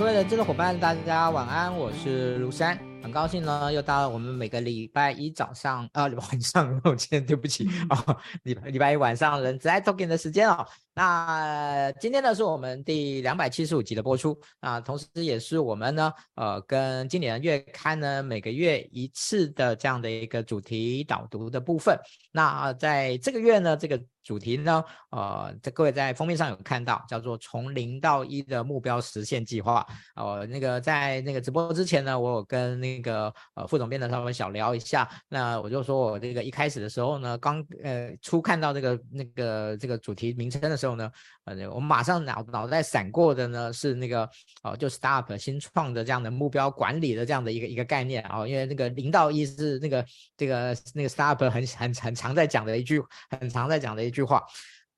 各位的制作伙伴，大家晚安，我是卢山，很高兴呢，又到了我们每个礼拜一早上啊晚上，抱 歉对不起啊，礼拜礼拜一晚上人资 iTalking 的时间哦。那今天呢是我们第两百七十五集的播出啊，同时也是我们呢呃跟经理人月刊呢每个月一次的这样的一个主题导读的部分。那在这个月呢，这个主题呢，呃，这各位在封面上有看到，叫做“从零到一的目标实现计划”。呃，那个在那个直播之前呢，我有跟那个呃副总编的他们小聊一下。那我就说我这个一开始的时候呢，刚呃初看到这个那个这个主题名称的时候呢，呃，我马上脑脑袋闪过的呢是那个哦、就 startup 新创的这样的目标管理的这样的一个一个概念啊、因为那个零到一是那个这个那个 startup 很很很常在讲的一句，很常在讲的一句句话。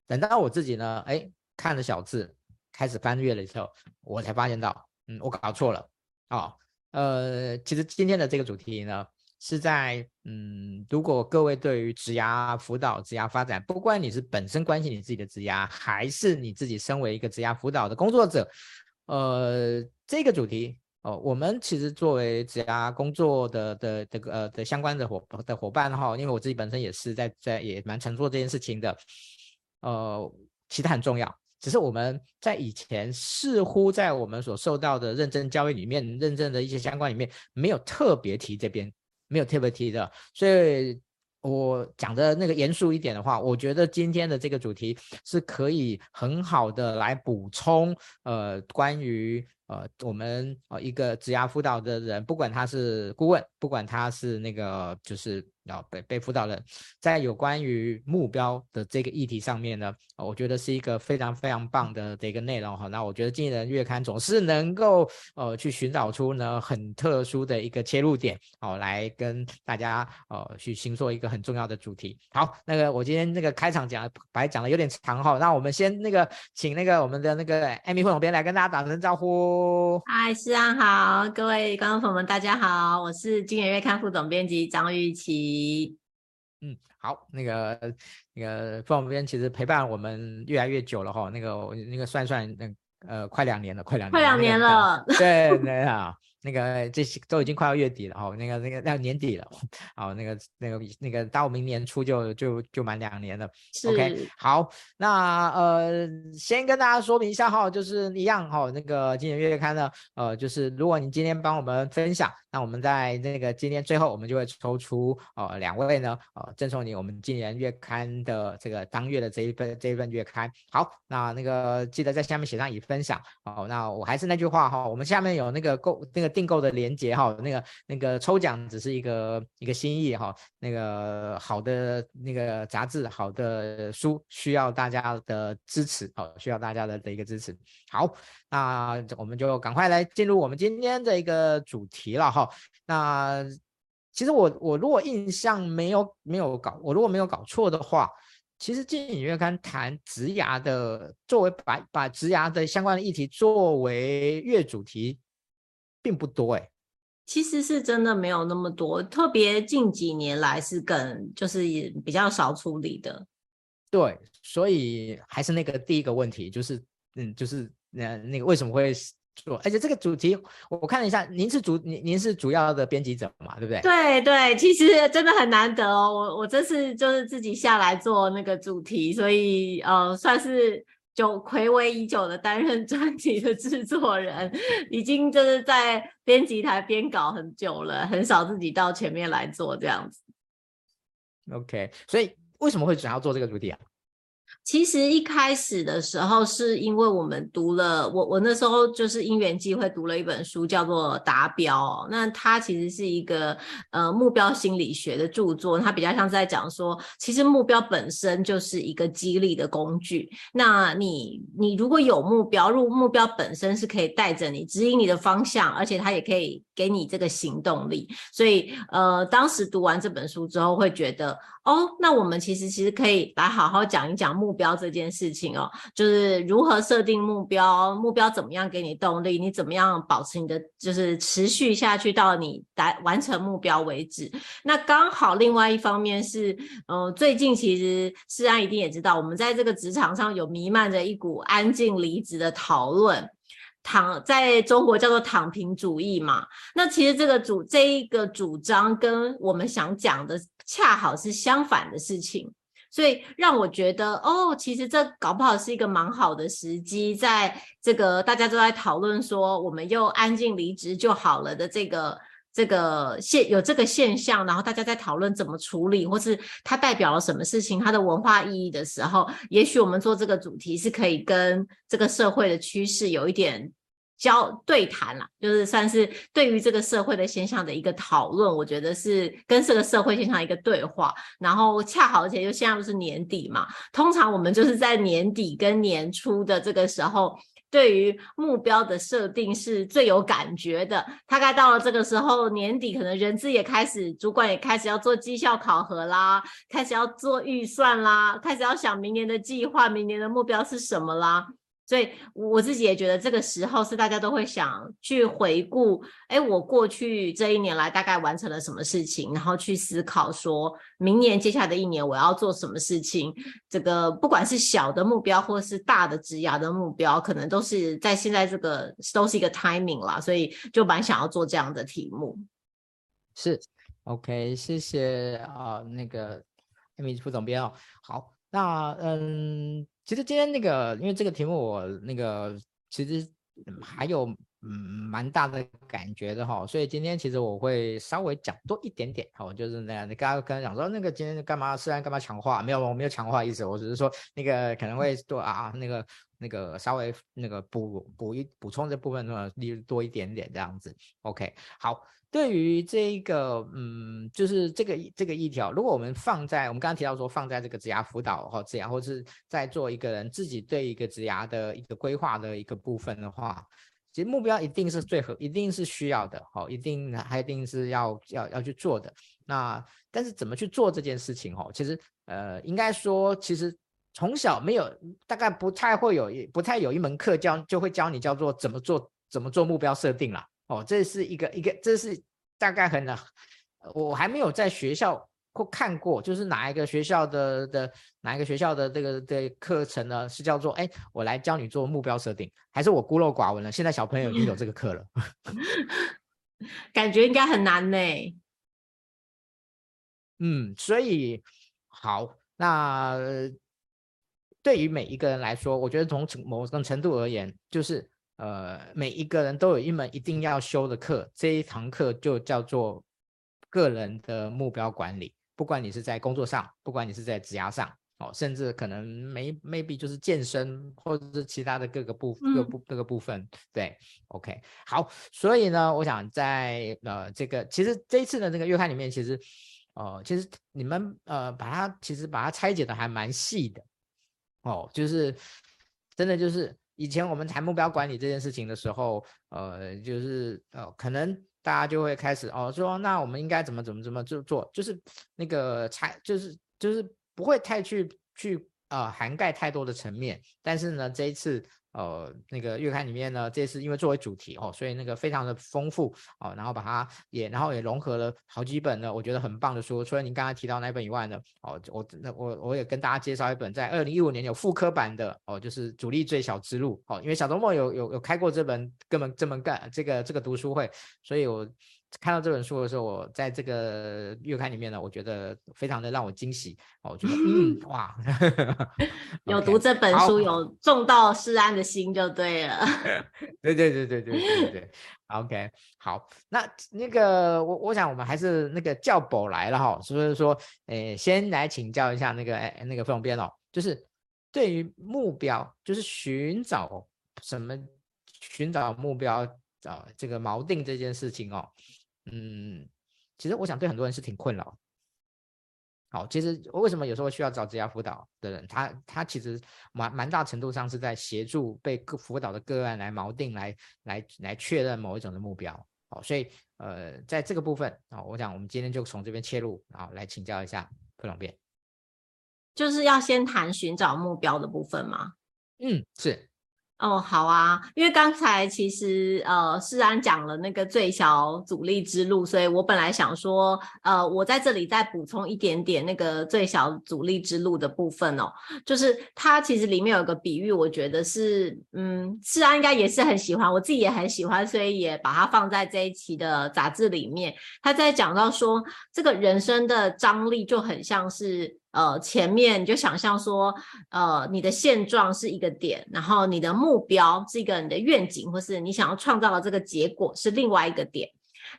等到我自己呢，哎，看了小字，开始翻阅了以后，我才发现到，嗯，我搞错了啊、哦。呃，其实今天的这个主题呢，是在，嗯，如果各位对于职涯辅导、职涯发展，不管你是本身关心你自己的职涯，还是你自己身为一个职涯辅导的工作者，呃，这个主题。哦，我们其实作为职涯工作的的这个呃的相关的伙的伙伴哈，因为我自己本身也是在在也蛮常做这件事情的，呃，其实很重要。只是我们在以前似乎在我们所受到的认证教育里面，认证的一些相关里面没有特别提这边，没有特别提的。所以我讲的那个严肃一点的话，我觉得今天的这个主题是可以很好的来补充呃关于。呃，我们呃一个职涯辅导的人，不管他是顾问，不管他是那个就是。然后被被辅导人，在有关于目标的这个议题上面呢，我觉得是一个非常非常棒的这个内容哈。那我觉得经理人月刊总是能够呃去寻找出呢很特殊的一个切入点，哦，来跟大家呃去形塑一个很重要的主题。好，那个我今天那个开场讲白讲的有点长哈，那我们先那个请那个我们的那个艾米副总编来跟大家打声招呼。嗨，思安好，各位观众朋友们大家好，我是经理月刊副总编辑张玉琪琦。嗯，好，那个那个副总编其实陪伴我们越来越久了哈，那个那个算算，那呃，快两年了，快两年，快两年了，对对啊。那个这些都已经快要月底了哦，那个那个要年底了，哦，那个那个那个到明年初就就就满两年了。OK，好，那呃先跟大家说明一下哈，就是一样哈，那个经理人月刊呢，呃，就是如果你今天帮我们分享，那我们在那个今天最后我们就会抽出呃两位呢，呃赠送你我们今年月刊的这个当月的这一份这一份月刊。好，那那个记得在下面写上已分享。哦，那我还是那句话哈，我们下面有那个购那个。订购的连接哈，那个那个抽奖只是一个一个心意哈，那个好的那个杂志，好的书需要大家的支持哦，需要大家的的一个支持。好，那我们就赶快来进入我们今天的一个主题了哈。那其实我我如果印象没有没有搞，我如果没有搞错的话，其实经理人月刊谈职涯的，作为把把职涯的相关的议题作为月主题。并不多哎、欸，其实是真的没有那么多，特别近几年来是更就是也比较少处理的。对，所以还是那个第一个问题，就是嗯，就是那那个为什么会做？而且这个主题我看了一下，您是主您您是主要的编辑者嘛，对不对？对对，其实真的很难得哦，我我这次就是自己下来做那个主题，所以呃算是。就睽违已久的担任专辑的制作人，已经就是在编辑台编稿很久了，很少自己到前面来做这样子。OK，所以为什么会想要做这个主题啊？其实一开始的时候，是因为我们读了我我那时候就是因缘际会读了一本书，叫做《达标》。那它其实是一个呃目标心理学的著作，它比较像是在讲说，其实目标本身就是一个激励的工具。那你你如果有目标，入目标本身是可以带着你指引你的方向，而且它也可以给你这个行动力。所以呃，当时读完这本书之后，会觉得。哦，那我们其实其实可以来好好讲一讲目目标这件事情哦，就是如何设定目标，目标怎么样给你动力，你怎么样保持你的就是持续下去到你达完成目标为止。那刚好另外一方面是，呃，最近其实世安一定也知道，我们在这个职场上有弥漫着一股安静离职的讨论。躺在中国叫做躺平主义嘛。那其实这个主这一个主张跟我们想讲的恰好是相反的事情，所以让我觉得哦，其实这搞不好是一个蛮好的时机，在这个大家都在讨论说我们又安静离职就好了的这个。这个现有这个现象，然后大家在讨论怎么处理，或是它代表了什么事情，它的文化意义的时候，也许我们做这个主题是可以跟这个社会的趋势有一点交对谈啦，就是算是对于这个社会的现象的一个讨论。我觉得是跟这个社会现象一个对话。然后恰好而且又现在不是年底嘛，通常我们就是在年底跟年初的这个时候。对于目标的设定是最有感觉的，大概到了这个时候，年底可能人资也开始，主管也开始要做绩效考核啦，开始要做预算啦，开始要想明年的计划，明年的目标是什么啦。所以我自己也觉得这个时候是大家都会想去回顾，哎，我过去这一年来大概完成了什么事情，然后去思考说明年接下来的一年我要做什么事情。这个不管是小的目标或是大的职涯的目标，可能都是在现在这个都是一个 timing 啦，所以就蛮想要做这样的题目。是，OK，谢谢啊、呃，那个艾米副总编哦。好，那嗯。其实今天那个，因为这个题目我那个其实还有嗯蛮大的感觉的哈，所以今天其实我会稍微讲多一点点哈，就是那样。你刚刚可能讲说那个今天干嘛？虽然干嘛强化？没有，我没有强化意思，我只是说那个可能会多啊，那个那个稍微那个补补一补充这部分的例多一点点这样子。OK，好。对于这个，嗯，就是这个这个议题，如果我们放在我们刚刚提到说放在这个职涯辅导或职涯，或是在做一个人自己对一个职涯的一个规划的一个部分的话，其实目标一定是最合，一定是需要的，好，一定还一定是要要要去做的。那但是怎么去做这件事情？哦，其实呃，应该说，其实从小没有，大概不太会有，不太有一门课教就会教你叫做怎么做怎么做目标设定啦。哦，这是一个一个，这是大概很，我还没有在学校或看过，就是哪一个学校的的哪一个学校的这个的课程呢？是叫做哎，我来教你做目标设定，还是我孤陋寡闻了？现在小朋友已经有这个课了，感觉应该很难呢。嗯，所以好，那对于每一个人来说，我觉得从某种程度而言，就是。呃，每一个人都有一门一定要修的课，这一堂课就叫做个人的目标管理。不管你是在工作上，不管你是在职涯上，哦，甚至可能没 maybe 就是健身或者是其他的各个部各部各个部分，对，OK，好。所以呢，我想在呃这个其实这一次的这个月刊里面，其实呃其实你们呃把它其实把它拆解的还蛮细的，哦，就是真的就是。以前我们谈目标管理这件事情的时候，呃，就是呃，可能大家就会开始哦，说那我们应该怎么怎么怎么就做，就是那个才就是就是不会太去去呃涵盖太多的层面，但是呢，这一次。呃，那个月刊里面呢，这次因为作为主题哦，所以那个非常的丰富哦，然后把它也，然后也融合了好几本呢，我觉得很棒的书。除了您刚才提到那本以外呢，哦，我那我我也跟大家介绍一本在二零一五年有复刻版的哦，就是《主力最小之路》哦，因为小周末有有有开过这本根本这门干这个这个读书会，所以我。看到这本书的时候，我在这个月刊里面呢，我觉得非常的让我惊喜哦，我觉得嗯 哇，有读这本书 有中到诗安的心就对了。对对对对对对对，OK，好，那那个我我想我们还是那个教宝来了哈，所以说诶，先来请教一下那个诶那个副总编哦，就是对于目标，就是寻找什么，寻找目标啊，这个锚定这件事情哦。嗯，其实我想对很多人是挺困扰。好，其实我为什么有时候需要找职业辅导的人？他他其实蛮蛮大程度上是在协助被个辅导的个案来锚定，来来来确认某一种的目标。好，所以呃，在这个部分啊，我想我们今天就从这边切入，然后来请教一下副总编，就是要先谈寻找目标的部分吗？嗯，是。哦，好啊，因为刚才其实呃，世安讲了那个最小阻力之路，所以我本来想说，呃，我在这里再补充一点点那个最小阻力之路的部分哦，就是它其实里面有个比喻，我觉得是，嗯，世安应该也是很喜欢，我自己也很喜欢，所以也把它放在这一期的杂志里面。他在讲到说，这个人生的张力就很像是。呃，前面你就想象说，呃，你的现状是一个点，然后你的目标是一个你的愿景，或是你想要创造的这个结果是另外一个点，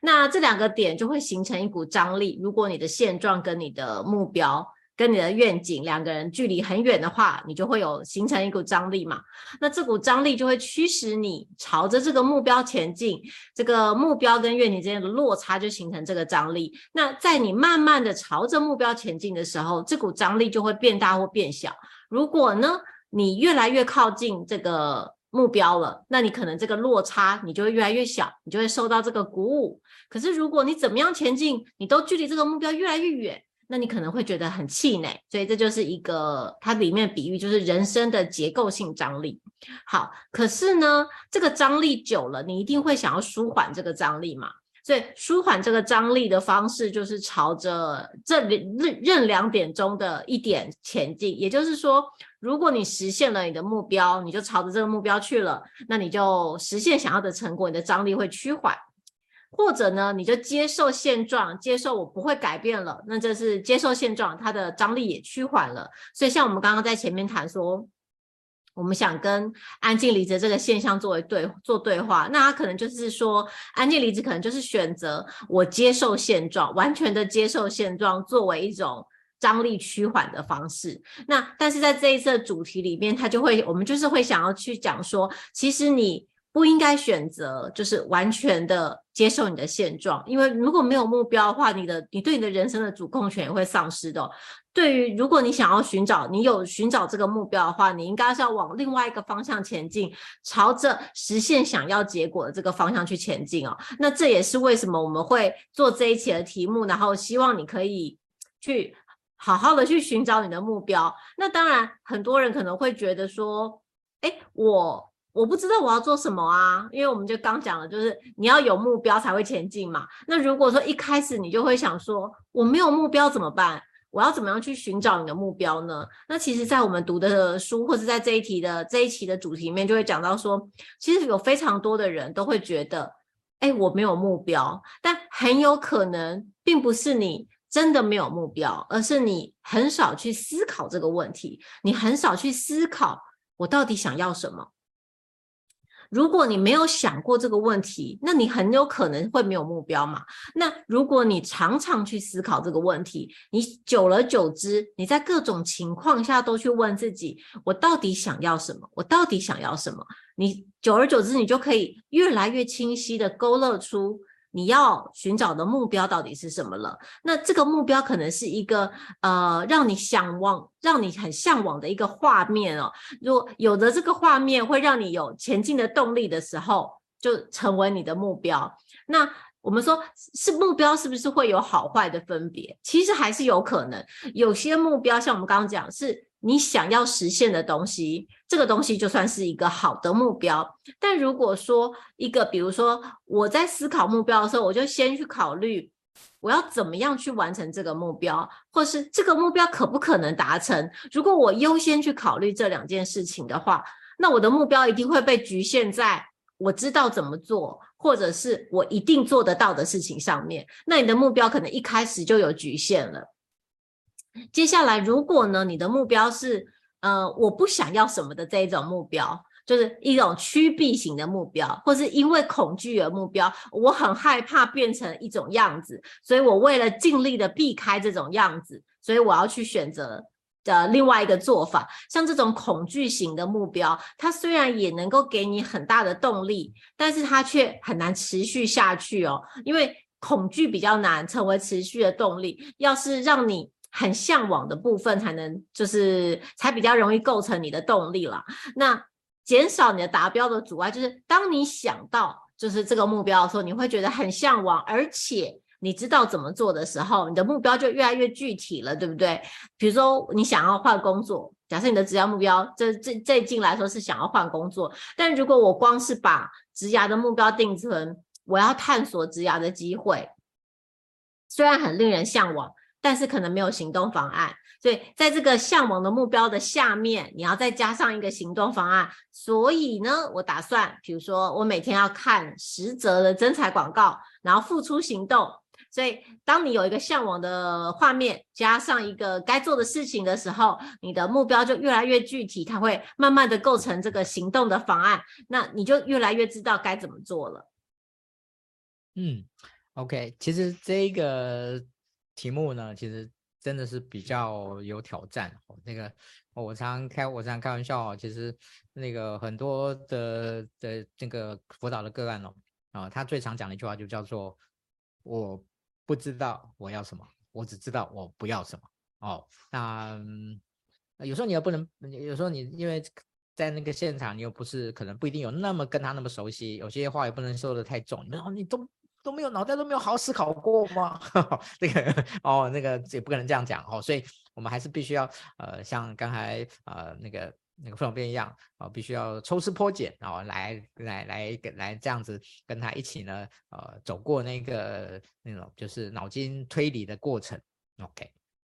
那这两个点就会形成一股张力。如果你的现状跟你的目标，跟你的愿景两个人距离很远的话，你就会有形成一股张力嘛。那这股张力就会驱使你朝着这个目标前进，这个目标跟愿景之间的落差就形成这个张力。那在你慢慢的朝着目标前进的时候，这股张力就会变大或变小。如果呢，你越来越靠近这个目标了，那你可能这个落差你就会越来越小，你就会受到这个鼓舞。可是如果你怎么样前进，你都距离这个目标越来越远。那你可能会觉得很气馁，所以这就是一个它里面比喻，就是人生的结构性张力。好，可是呢，这个张力久了，你一定会想要舒缓这个张力嘛？所以舒缓这个张力的方式，就是朝着这任任两点中的一点前进。也就是说，如果你实现了你的目标，你就朝着这个目标去了，那你就实现想要的成果，你的张力会趋缓。或者呢，你就接受现状，接受我不会改变了，那这是接受现状，它的张力也趋缓了。所以像我们刚刚在前面谈说，我们想跟安静离职这个现象作为对做对话，那他可能就是说，安静离职可能就是选择我接受现状，完全的接受现状，作为一种张力趋缓的方式。那但是在这一次的主题里面，他就会，我们就是会想要去讲说，其实你。不应该选择就是完全的接受你的现状，因为如果没有目标的话，你的你对你的人生的主控权也会丧失的。对于如果你想要寻找，你有寻找这个目标的话，你应该是要往另外一个方向前进，朝着实现想要结果的这个方向去前进哦。那这也是为什么我们会做这一期的题目，然后希望你可以去好好的去寻找你的目标。那当然，很多人可能会觉得说，诶，我。我不知道我要做什么啊，因为我们就刚讲了，就是你要有目标才会前进嘛。那如果说一开始你就会想说我没有目标怎么办？我要怎么样去寻找你的目标呢？那其实，在我们读的书，或是在这一题的这一期的主题里面，就会讲到说，其实有非常多的人都会觉得，哎，我没有目标，但很有可能并不是你真的没有目标，而是你很少去思考这个问题，你很少去思考我到底想要什么。如果你没有想过这个问题，那你很有可能会没有目标嘛。那如果你常常去思考这个问题，你久而久之，你在各种情况下都去问自己：我到底想要什么？我到底想要什么？你久而久之，你就可以越来越清晰地勾勒出。你要寻找的目标到底是什么了？那这个目标可能是一个呃，让你向往、让你很向往的一个画面哦。如果有的这个画面会让你有前进的动力的时候，就成为你的目标。那我们说是目标，是不是会有好坏的分别？其实还是有可能，有些目标像我们刚刚讲是。你想要实现的东西，这个东西就算是一个好的目标。但如果说一个，比如说我在思考目标的时候，我就先去考虑我要怎么样去完成这个目标，或是这个目标可不可能达成。如果我优先去考虑这两件事情的话，那我的目标一定会被局限在我知道怎么做，或者是我一定做得到的事情上面。那你的目标可能一开始就有局限了。接下来，如果呢，你的目标是，呃，我不想要什么的这一种目标，就是一种趋避型的目标，或是因为恐惧而目标，我很害怕变成一种样子，所以我为了尽力的避开这种样子，所以我要去选择的另外一个做法。像这种恐惧型的目标，它虽然也能够给你很大的动力，但是它却很难持续下去哦，因为恐惧比较难成为持续的动力。要是让你很向往的部分才能，就是才比较容易构成你的动力了。那减少你的达标的阻碍，就是当你想到就是这个目标的时候，你会觉得很向往，而且你知道怎么做的时候，你的目标就越来越具体了，对不对？比如说你想要换工作。假设你的职涯目标，这这这一进来说是想要换工作，但如果我光是把职涯的目标定成我要探索职涯的机会，虽然很令人向往，但是可能没有行动方案。所以在这个向往的目标的下面，你要再加上一个行动方案。所以呢，我打算，比如说我每天要看十则的征才广告，然后付出行动。所以，当你有一个向往的画面，加上一个该做的事情的时候，你的目标就越来越具体，它会慢慢的构成这个行动的方案。那你就越来越知道该怎么做了。嗯，OK，其实这个题目呢，其实。真的是比较有挑战。那个我常开，我常开玩笑哦。其实那个很多的的这个辅导的个案哦，啊，他最常讲的一句话就叫做“我不知道我要什么，我只知道我不要什么”。哦，那有时候你又不能，有时候你因为在那个现场，你又不是可能不一定有那么跟他那么熟悉，有些话也不能说的太重。然后你都。都没有脑袋都没有好好思考过吗？那个哦，那个也不可能这样讲哦，所以我们还是必须要呃，像刚才呃那个那个副总编一样啊、必须要抽丝剥茧，然后来来来来这样子跟他一起呢，呃，走过那个那种就是脑筋推理的过程。OK，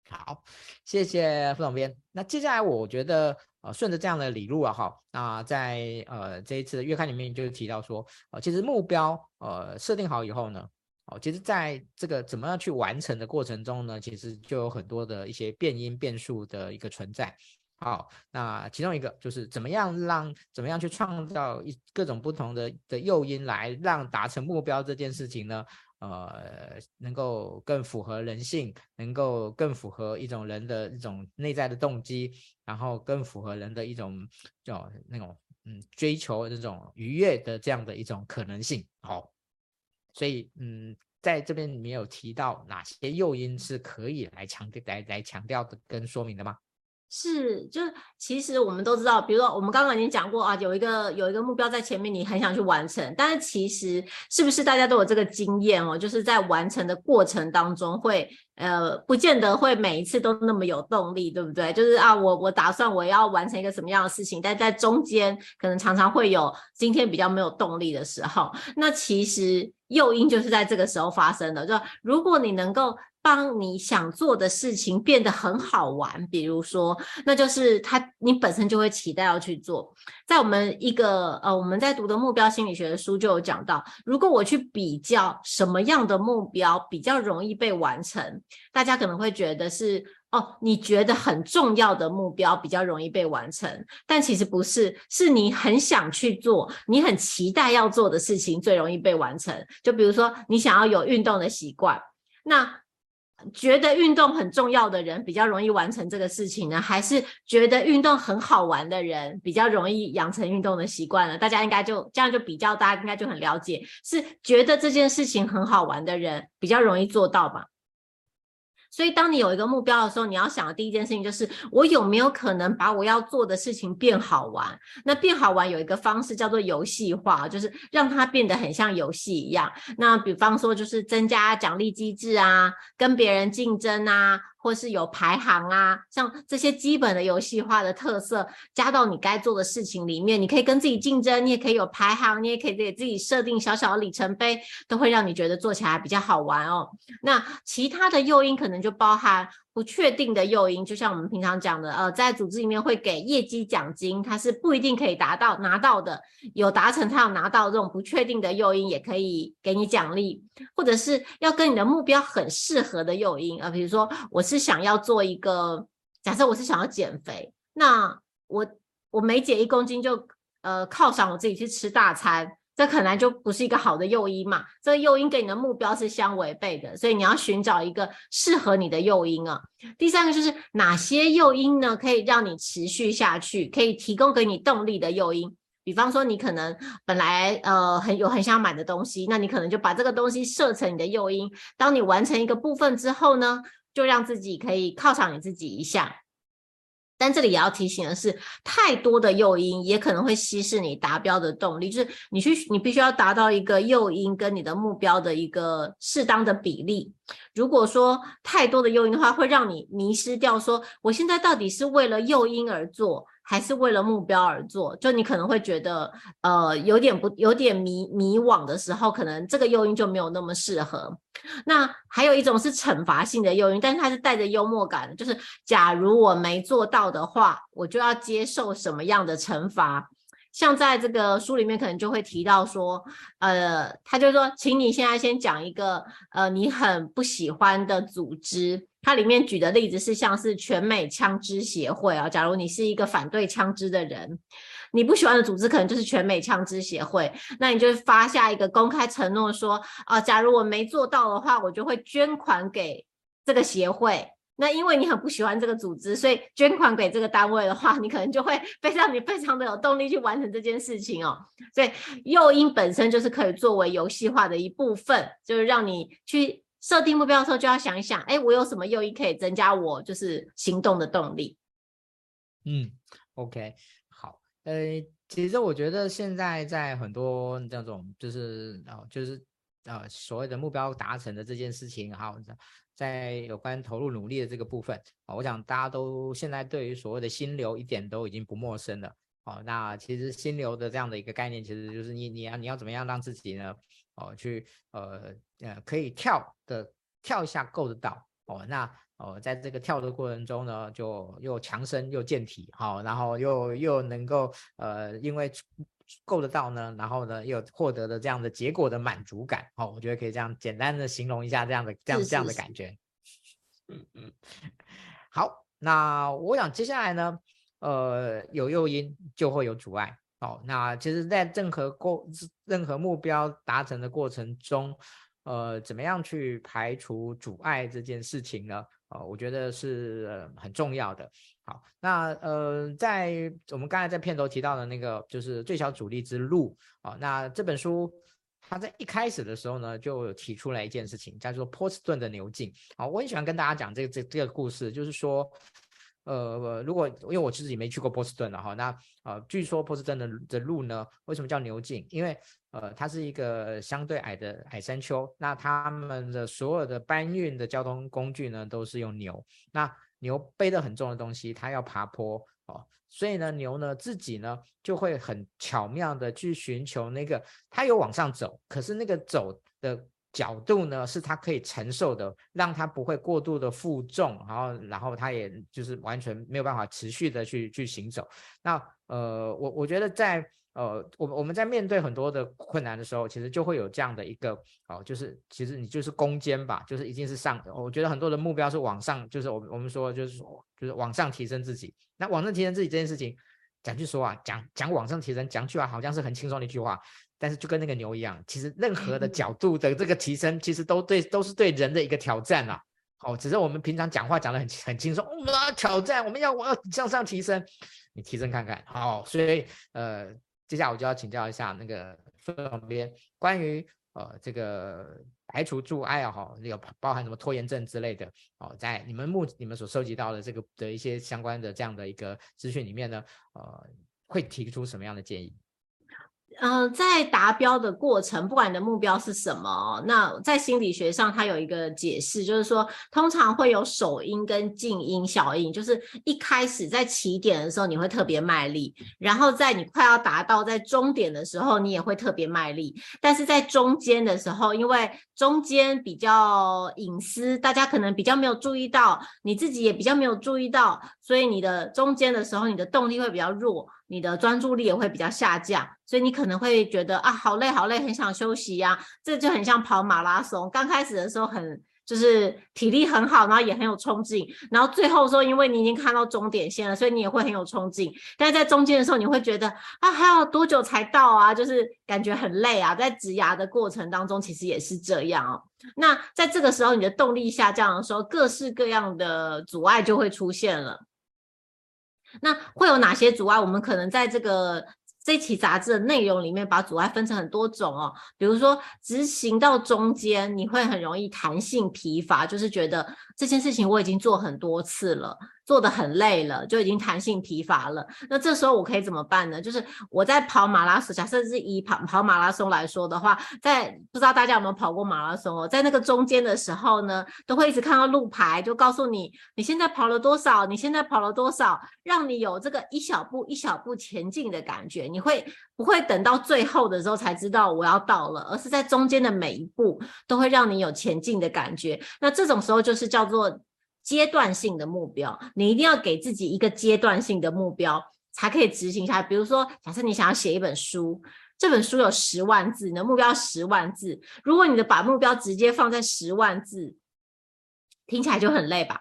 好，谢谢副总编。那接下来我觉得。呃，顺着这样的理路啊，哈，那在呃这一次的月刊里面就是提到说，呃，其实目标呃设定好以后呢，哦，其实在这个怎么样去完成的过程中呢，其实就有很多的一些变因变数的一个存在。好，那其中一个就是怎么样让怎么样去创造一各种不同的的诱因来让达成目标这件事情呢？呃，能够更符合人性，能够更符合一种人的一种内在的动机，然后更符合人的一种叫那种嗯追求这种愉悦的这样的一种可能性。好，所以嗯，在这边你有提到哪些诱因是可以来强调来来强调的跟说明的吗？是，就是其实我们都知道，比如说我们刚刚已经讲过啊，有一个有一个目标在前面，你很想去完成，但是其实是不是大家都有这个经验哦？就是在完成的过程当中会，呃，不见得会每一次都那么有动力，对不对？就是啊，我我打算我要完成一个什么样的事情，但在中间可能常常会有今天比较没有动力的时候，那其实诱因就是在这个时候发生的，就如果你能够。帮你想做的事情变得很好玩，比如说，那就是他你本身就会期待要去做。在我们一个呃，我们在读的目标心理学的书就有讲到，如果我去比较什么样的目标比较容易被完成，大家可能会觉得是哦，你觉得很重要的目标比较容易被完成，但其实不是，是你很想去做，你很期待要做的事情最容易被完成。就比如说，你想要有运动的习惯，那。觉得运动很重要的人比较容易完成这个事情呢，还是觉得运动很好玩的人比较容易养成运动的习惯呢？大家应该就这样就比较，大家应该就很了解，是觉得这件事情很好玩的人比较容易做到吧？所以，当你有一个目标的时候，你要想的第一件事情就是，我有没有可能把我要做的事情变好玩？那变好玩有一个方式叫做游戏化，就是让它变得很像游戏一样。那比方说，就是增加奖励机制啊，跟别人竞争啊。或是有排行啊，像这些基本的游戏化的特色加到你该做的事情里面，你可以跟自己竞争，你也可以有排行，你也可以给自己设定小小的里程碑，都会让你觉得做起来比较好玩哦。那其他的诱因可能就包含。不确定的诱因，就像我们平常讲的，呃，在组织里面会给业绩奖金，它是不一定可以达到拿到的。有达成，他有拿到这种不确定的诱因，也可以给你奖励，或者是要跟你的目标很适合的诱因，呃，比如说我是想要做一个，假设我是想要减肥，那我我每减一公斤就呃犒赏我自己去吃大餐。这可能就不是一个好的诱因嘛，这个诱因跟你的目标是相违背的，所以你要寻找一个适合你的诱因啊。第三个就是哪些诱因呢，可以让你持续下去，可以提供给你动力的诱因。比方说，你可能本来呃很有很想买的东西，那你可能就把这个东西设成你的诱因。当你完成一个部分之后呢，就让自己可以犒赏你自己一下。但这里也要提醒的是，太多的诱因也可能会稀释你达标的动力。就是你去，你必须要达到一个诱因跟你的目标的一个适当的比例。如果说太多的诱因的话，会让你迷失掉，说我现在到底是为了诱因而做，还是为了目标而做？就你可能会觉得，呃，有点不，有点迷迷惘的时候，可能这个诱因就没有那么适合。那还有一种是惩罚性的诱因，但是它是带着幽默感的，就是假如我没做到的话，我就要接受什么样的惩罚。像在这个书里面，可能就会提到说，呃，他就说，请你现在先讲一个，呃，你很不喜欢的组织。它里面举的例子是像是全美枪支协会啊。假如你是一个反对枪支的人，你不喜欢的组织可能就是全美枪支协会，那你就发下一个公开承诺说，啊、假如我没做到的话，我就会捐款给这个协会。那因为你很不喜欢这个组织，所以捐款给这个单位的话，你可能就会 非常你非常的有动力去完成这件事情哦。所以诱因本身就是可以作为游戏化的一部分，就是让你去设定目标的时候就要想一想，哎，我有什么诱因可以增加我就是行动的动力？嗯，OK，好，呃，其实我觉得现在在很多这种就是啊、就是呃所谓的目标达成的这件事情，好。在有关投入努力的这个部分啊，我想大家都现在对于所谓的心流一点都已经不陌生了哦。那其实心流的这样的一个概念，其实就是你你要你要怎么样让自己呢哦去呃呃可以跳的跳一下够得到哦。那哦在这个跳的过程中呢，就又强身又健体好，然后又又能够呃因为。够得到呢，然后呢，又获得了这样的结果的满足感，哦，我觉得可以这样简单的形容一下这样的这样这样的感觉。嗯嗯，好，那我想接下来呢，呃，有诱因就会有阻碍，哦，那其实，在任何过任何目标达成的过程中，呃，怎么样去排除阻碍这件事情呢？呃，我觉得是很重要的。好，那呃，在我们刚才在片头提到的那个，就是最小阻力之路啊。那这本书它在一开始的时候呢，就提出来一件事情，叫做波士顿的牛津。啊，我很喜欢跟大家讲这个这这个故事，就是说，呃，如果因为我自己没去过波士顿了哈，那呃，据说波士顿的的路呢，为什么叫牛径？因为呃，它是一个相对矮的矮山丘，那他们的所有的搬运的交通工具呢，都是用牛。那牛背得很重的东西，它要爬坡哦，所以呢，牛呢自己呢就会很巧妙的去寻求那个，它有往上走，可是那个走的角度呢是它可以承受的，让它不会过度的负重，然后然后它也就是完全没有办法持续的去去行走。那呃，我我觉得在。呃，我我们在面对很多的困难的时候，其实就会有这样的一个哦，就是其实你就是攻坚吧，就是一定是上。我觉得很多的目标是往上，就是我们我们说就是说就是往上提升自己。那往上提升自己这件事情，讲句实话，讲讲往上提升，讲句话好像是很轻松的一句话，但是就跟那个牛一样，其实任何的角度的这个提升，其实都对都是对人的一个挑战啦。哦，只是我们平常讲话讲的很很轻松，我们要挑战，我们要我要向上提升，你提升看看。好，所以呃。接下来我就要请教一下那个副总编，关于呃这个排除阻碍哈，有包含什么拖延症之类的哦，在你们目你们所收集到的这个的一些相关的这样的一个资讯里面呢，呃，会提出什么样的建议？嗯、在达标的过程，不管你的目标是什么，那在心理学上它有一个解释，就是说通常会有首因跟近因效应，就是一开始在起点的时候你会特别卖力，然后在你快要达到在终点的时候你也会特别卖力，但是在中间的时候，因为中间比较隐私，大家可能比较没有注意到，你自己也比较没有注意到，所以你的中间的时候你的动力会比较弱。你的专注力也会比较下降，所以你可能会觉得啊，好累好累，很想休息呀、这就很像跑马拉松，刚开始的时候很就是体力很好，然后也很有冲劲，然后最后说，因为你已经看到终点线了，所以你也会很有冲劲。但是在中间的时候，你会觉得啊，还要多久才到啊？就是感觉很累啊。在植牙的过程当中，其实也是这样哦。那在这个时候，你的动力下降的时候，各式各样的阻碍就会出现了。那会有哪些阻碍？我们可能在这个这期杂志的内容里面把阻碍分成很多种哦。比如说执行到中间，你会很容易弹性疲乏，就是觉得这件事情我已经做很多次了，做的很累了，就已经弹性疲乏了。那这时候我可以怎么办呢？就是我在跑马拉松，假设是以跑跑马拉松来说的话，在不知道大家有没有跑过马拉松哦，在那个中间的时候呢，都会一直看到路牌，就告诉你你现在跑了多少，你现在跑了多少，让你有这个一小步一小步前进的感觉。你会不会等到最后的时候才知道我要到了，而是在中间的每一步都会让你有前进的感觉。那这种时候就是叫做。阶段性的目标，你一定要给自己一个阶段性的目标，才可以执行下来。比如说，假设你想要写一本书，这本书有十万字，你的目标十万字。如果你的把目标直接放在十万字，听起来就很累吧？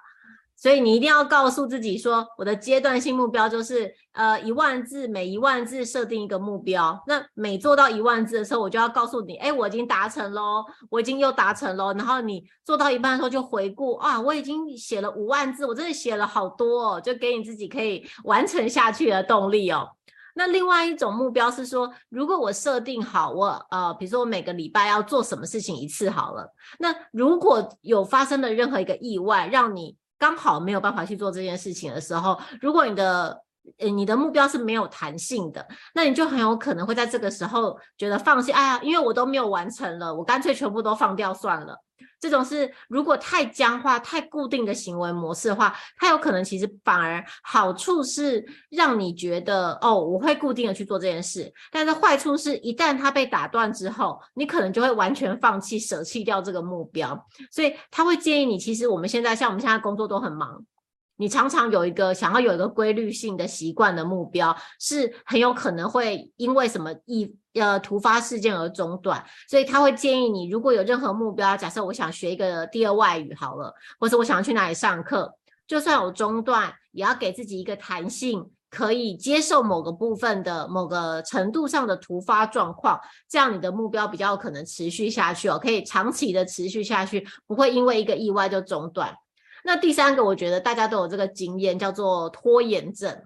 所以你一定要告诉自己说，我的阶段性目标就是，呃，一万字，每一万字设定一个目标。那每做到一万字的时候，我就要告诉你，哎，我已经达成喽，我已经又达成喽。然后你做到一半的时候就回顾，啊，我已经写了五万字，我真的写了好多哦，就给你自己可以完成下去的动力哦。那另外一种目标是说，如果我设定好我，呃，比如说我每个礼拜要做什么事情一次好了。那如果有发生了任何一个意外，让你刚好没有办法去做这件事情的时候，如果你的呃你的目标是没有弹性的，那你就很有可能会在这个时候觉得放弃。哎呀，因为我都没有完成了，我干脆全部都放掉算了。这种是如果太僵化、太固定的行为模式的话，它有可能其实反而好处是让你觉得哦，我会固定的去做这件事，但是坏处是一旦它被打断之后，你可能就会完全放弃、舍弃掉这个目标。所以他会建议你，其实我们现在像我们现在工作都很忙。你常常有一个想要有一个规律性的习惯的目标，是很有可能会因为什么一呃突发事件而中断，所以他会建议你，如果有任何目标，假设我想学一个第二外语好了，或者我想去哪里上课，就算有中断，也要给自己一个弹性，可以接受某个部分的某个程度上的突发状况，这样你的目标比较可能持续下去哦，可以长期的持续下去，不会因为一个意外就中断。那第三个，我觉得大家都有这个经验，叫做拖延症。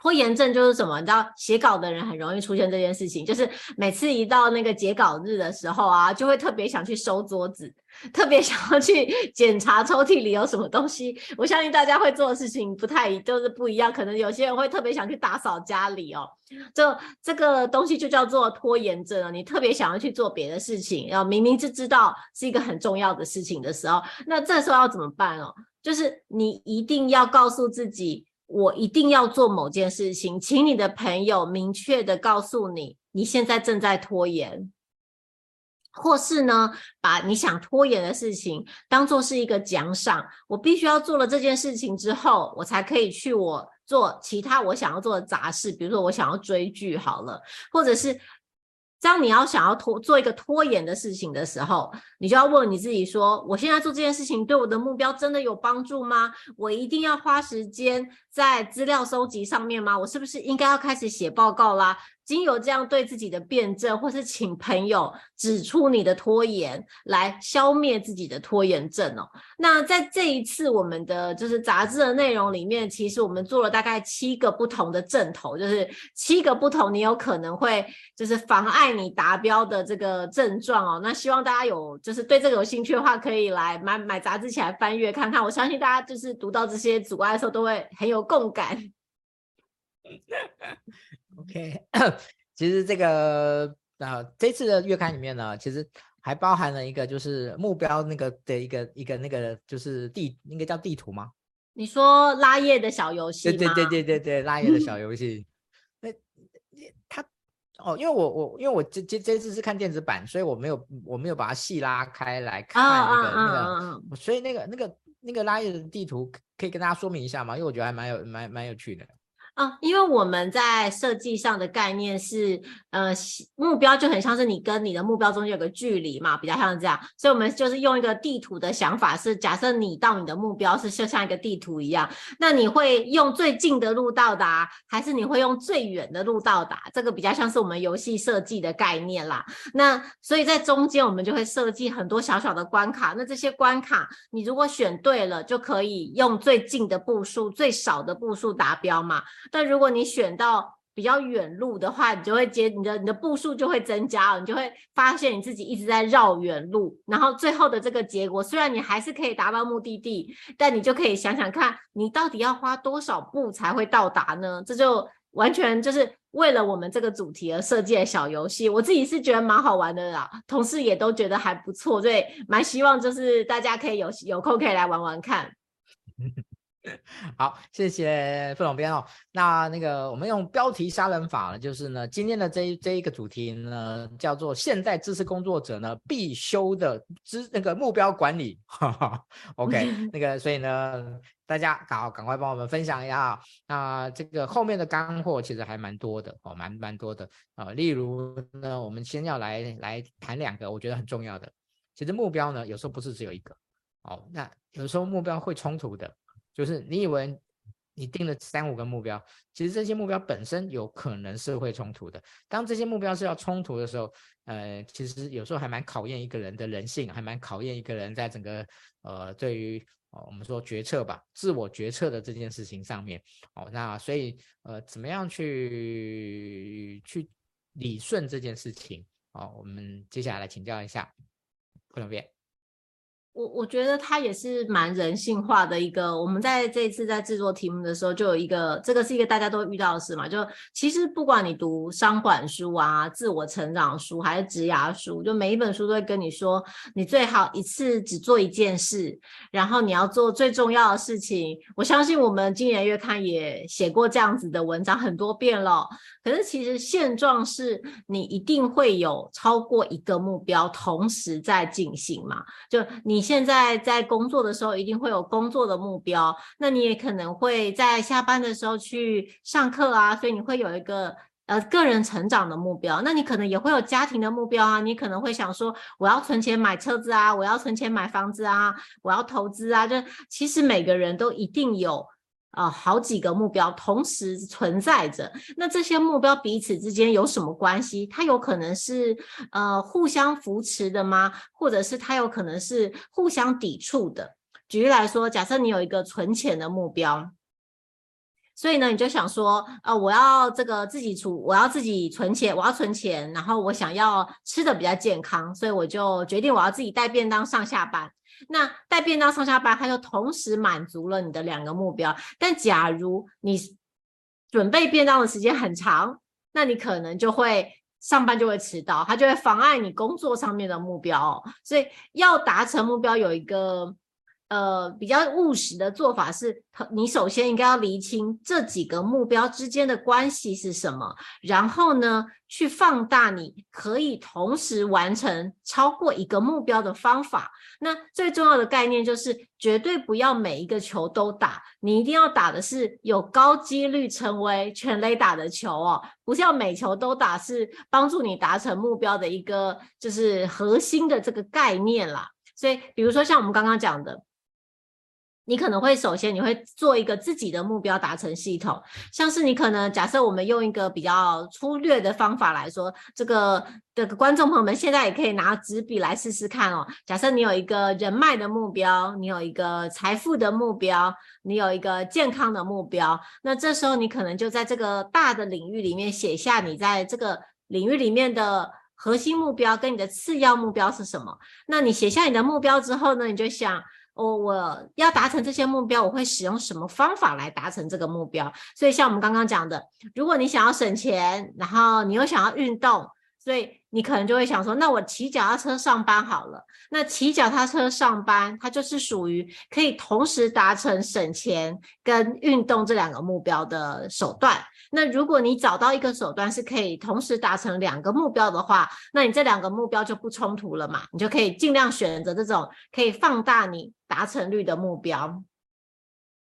拖延症就是什么？你知道，写稿的人很容易出现这件事情，就是每次一到那个截稿日的时候啊，就会特别想去收桌子，特别 想要去检查抽屉里有什么东西。我相信大家会做的事情不太都是不一样，可能有些人会特别想去打扫家里哦。这这个东西就叫做拖延症啊，你特别想要去做别的事情，然后明明就知道是一个很重要的事情的时候，那这时候要怎么办哦？就是你一定要告诉自己。我一定要做某件事情，请你的朋友明确的告诉你，你现在正在拖延，或是呢，把你想拖延的事情当做是一个奖赏。我必须要做了这件事情之后，我才可以去我做其他我想要做的杂事，比如说我想要追剧好了，或者是。当你要想要拖做一个拖延的事情的时候，你就要问你自己说：我现在做这件事情对我的目标真的有帮助吗？我一定要花时间在资料收集上面吗？我是不是应该要开始写报告啦？经由这样对自己的辩证，或是请朋友指出你的拖延，来消灭自己的拖延症哦。那在这一次我们的就是杂志的内容里面，其实我们做了大概七个不同的症头，就是七个不同你有可能会就是妨碍你达标的这个症状哦。那希望大家有就是对这个有兴趣的话，可以来买买杂志起来翻阅看看。我相信大家就是读到这些阻碍的时候，都会很有共感。OK，其实这个呃，这次的月刊里面呢，其实还包含了一个就是目标那个的一个一个那个就是地，应该叫地图吗？你说拉页的小游戏？对对对对对对，拉页的小游戏。那他哦，因为我我因为我这这这次是看电子版，所以我没有我没有把它细拉开来看那个、啊、那个，所以那个那个那个拉页的地图可以跟大家说明一下吗？因为我觉得还蛮有蛮蛮有趣的。啊，因为我们在设计上的概念是，呃，目标就很像是你跟你的目标中间有个距离嘛，比较像这样，所以我们就是用一个地图的想法是，假设你到你的目标是就像一个地图一样，那你会用最近的路到达，还是你会用最远的路到达？这个比较像是我们游戏设计的概念啦。那所以在中间我们就会设计很多小小的关卡，那这些关卡你如果选对了，就可以用最近的步数、最少的步数达标嘛。但如果你选到比较远路的话，你就会接你的你的步数就会增加了，你就会发现你自己一直在绕远路，然后最后的这个结果，虽然你还是可以达到目的地，但你就可以想想看，你到底要花多少步才会到达呢？这就完全就是为了我们这个主题而设计的小游戏，我自己是觉得蛮好玩的啦，同事也都觉得还不错，所以蛮希望就是大家可以有有空可以来玩玩看。好，谢谢副总编哦。那那个我们用标题杀人法呢，就是呢，今天的这一这一个主题呢，叫做现代知识工作者呢必修的知那个目标管理。哈 哈 OK，那个所以呢，大家好赶快帮我们分享一下。那这个后面的干货其实还蛮多的哦，蛮蛮多的啊、呃。例如呢，我们先要来来谈两个我觉得很重要的。其实目标呢，有时候不是只有一个哦，那有时候目标会冲突的。就是你以为你定了三五个目标，其实这些目标本身有可能是会冲突的。当这些目标是要冲突的时候，呃，其实有时候还蛮考验一个人的人性，还蛮考验一个人在整个呃对于我们说决策吧，自我决策的这件事情上面。哦，那所以呃怎么样去去理顺这件事情？哦，我们接下来请教一下不能变。我我觉得它也是蛮人性化的一个。我们在这一次在制作题目的时候，就有一个，这个是一个大家都遇到的事嘛。就其实不管你读商管书啊、自我成长书还是职涯书，就每一本书都会跟你说，你最好一次只做一件事，然后你要做最重要的事情。我相信我们今年月刊也写过这样子的文章很多遍了。可是其实现状是你一定会有超过一个目标同时在进行嘛？就你。现在在工作的时候，一定会有工作的目标。那你也可能会在下班的时候去上课啊，所以你会有一个呃个人成长的目标。那你可能也会有家庭的目标啊，你可能会想说，我要存钱买车子啊，我要存钱买房子啊，我要投资啊。就其实每个人都一定有。啊、呃，好几个目标同时存在着，那这些目标彼此之间有什么关系？它有可能是呃互相扶持的吗？或者是它有可能是互相抵触的？举例来说，假设你有一个存钱的目标，所以呢，你就想说，呃，我要这个自己储，我要自己存钱，我要存钱，然后我想要吃的比较健康，所以我就决定我要自己带便当上下班。那带便当上下班，它就同时满足了你的两个目标。但假如你准备便当的时间很长，那你可能就会上班就会迟到，它就会妨碍你工作上面的目标哦。所以要达成目标，有一个。呃，比较务实的做法是，你首先应该要厘清这几个目标之间的关系是什么，然后呢，去放大你可以同时完成超过一个目标的方法。那最重要的概念就是，绝对不要每一个球都打，你一定要打的是有高几率成为全垒打的球哦，不是要每球都打，是帮助你达成目标的一个就是核心的这个概念啦。所以，比如说像我们刚刚讲的。你可能会首先你会做一个自己的目标达成系统，像是你可能假设我们用一个比较粗略的方法来说，这个这个观众朋友们现在也可以拿纸笔来试试看哦。假设你有一个人脉的目标，你有一个财富的目标，你有一个健康的目标，那这时候你可能就在这个大的领域里面写下你在这个领域里面的核心目标跟你的次要目标是什么。那你写下你的目标之后呢，你就想。我我要达成这些目标，我会使用什么方法来达成这个目标？所以像我们刚刚讲的，如果你想要省钱，然后你又想要运动，所以你可能就会想说，那我骑脚踏车上班好了。那骑脚踏车上班，它就是属于可以同时达成省钱跟运动这两个目标的手段。那如果你找到一个手段是可以同时达成两个目标的话，那你这两个目标就不冲突了嘛？你就可以尽量选择这种可以放大你达成率的目标。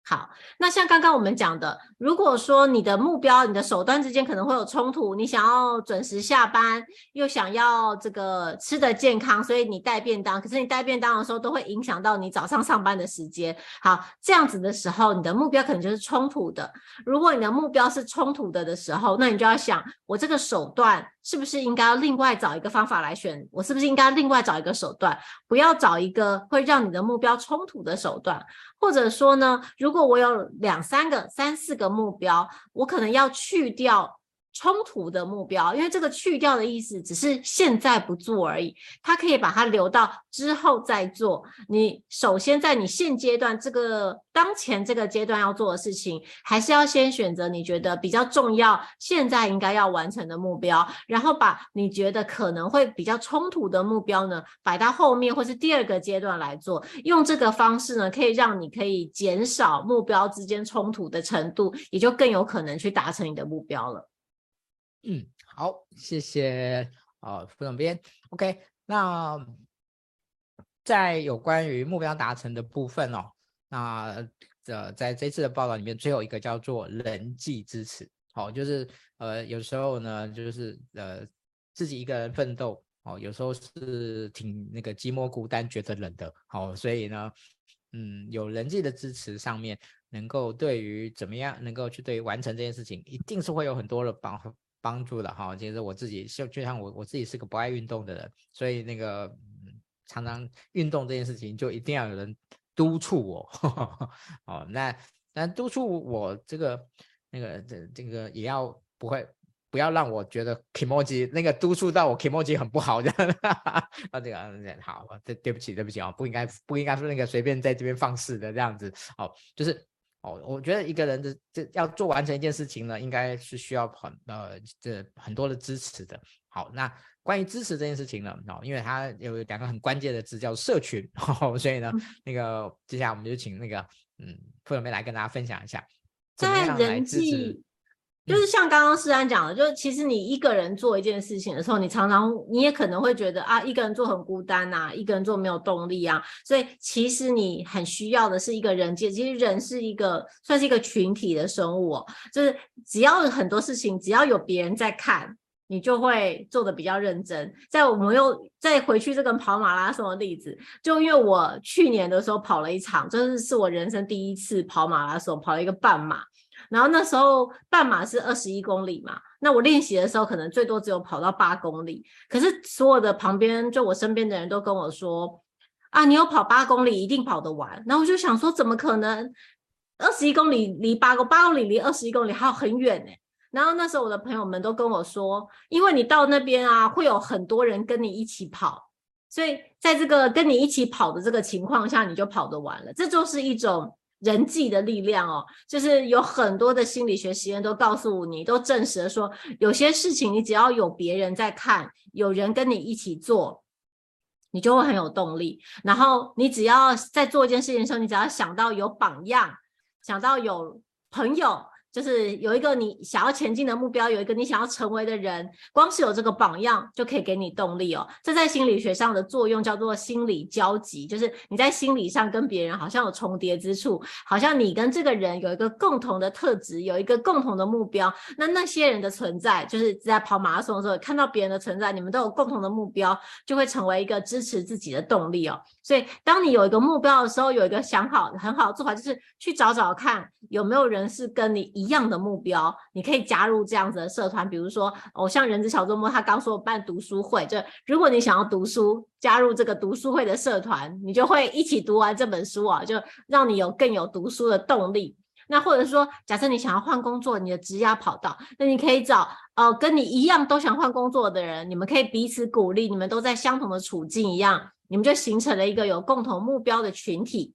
好，那像刚刚我们讲的，如果说你的目标、你的手段之间可能会有冲突，你想要准时下班，又想要这个吃得健康，所以你带便当，可是你带便当的时候都会影响到你早上上班的时间。好，这样子的时候，你的目标可能就是冲突的。如果你的目标是冲突的的时候，那你就要想，我这个手段是不是应该要另外找一个方法来选？我是不是应该另外找一个手段，不要找一个会让你的目标冲突的手段？或者说呢，如果我有两三个、三四个目标，我可能要去掉冲突的目标，因为这个去掉的意思只是现在不做而已，它可以把它留到之后再做。你首先在你现阶段这个当前这个阶段要做的事情，还是要先选择你觉得比较重要、现在应该要完成的目标，然后把你觉得可能会比较冲突的目标呢，摆到后面或是第二个阶段来做。用这个方式呢，可以让你可以减少目标之间冲突的程度，也就更有可能去达成你的目标了。嗯，好，谢谢啊，副总编。OK，那在有关于目标达成的部分哦，那呃，在这次的报道里面，最后一个叫做人际支持。好、哦，就是呃，有时候呢，就是呃，自己一个人奋斗，哦，有时候是挺那个寂寞孤单，觉得冷的。好、哦，所以呢，嗯，有人际的支持上面，能够对于怎么样能够去对于完成这件事情，一定是会有很多的帮帮助的哈，其实我自己就就像我我自己是个不爱运动的人，所以那个、常常运动这件事情就一定要有人督促我，哦，那那督促我这个那个这这个也要不会不要让我觉得 kimoji 那个督促到我 kimoji 很不好这样，啊 这个好，对对不起对不起啊，不应该不应该说那个随便在这边放肆的这样子，哦，就是。哦，我觉得一个人的这要做完成一件事情呢，应该是需要很呃这很多的支持的。好，那关于支持这件事情呢，哦，因为它有两个很关键的字叫社群，哦，所以呢，那个接下来我们就请那个嗯傅友妹来跟大家分享一下，在人际。就是像刚刚诗安讲的，就是其实你一个人做一件事情的时候，你常常你也可能会觉得啊，一个人做很孤单呐、啊，一个人做没有动力啊。所以其实你很需要的是一个人际。其实人是一个算是一个群体的生物哦，就是只要很多事情，只要有别人在看，你就会做的比较认真。在我们又再回去这个跑马拉松的例子，就因为我去年的时候跑了一场，这、就是是我人生第一次跑马拉松，跑了一个半马。然后那时候半马是二十一公里嘛，那我练习的时候可能最多只有跑到八公里，可是所有的旁边就我身边的人都跟我说，啊，你有跑八公里一定跑得完。然后我就想说，怎么可能？二十一公里离八公八公里离二十一公里还有很远呢。然后那时候我的朋友们都跟我说，因为你到那边啊，会有很多人跟你一起跑，所以在这个跟你一起跑的这个情况下，你就跑得完了。这就是一种。人际的力量哦，就是有很多的心理学实验都告诉你，都证实了说，有些事情你只要有别人在看，有人跟你一起做，你就会很有动力。然后你只要在做一件事情的时候，你只要想到有榜样，想到有朋友。就是有一个你想要前进的目标，有一个你想要成为的人，光是有这个榜样就可以给你动力哦。这在心理学上的作用叫做心理交集，就是你在心理上跟别人好像有重叠之处，好像你跟这个人有一个共同的特质，有一个共同的目标。那那些人的存在，就是在跑马拉松的时候看到别人的存在，你们都有共同的目标，就会成为一个支持自己的动力哦。所以当你有一个目标的时候，有一个想好很好的做法，就是去找找看有没有人是跟你一。一样的目标，你可以加入这样子的社团，比如说，哦，像人资小周末，他刚说办读书会，就如果你想要读书，加入这个读书会的社团，你就会一起读完这本书啊，就让你有更有读书的动力。那或者说，假设你想要换工作，你的职涯跑道，那你可以找呃跟你一样都想换工作的人，你们可以彼此鼓励，你们都在相同的处境一样，你们就形成了一个有共同目标的群体。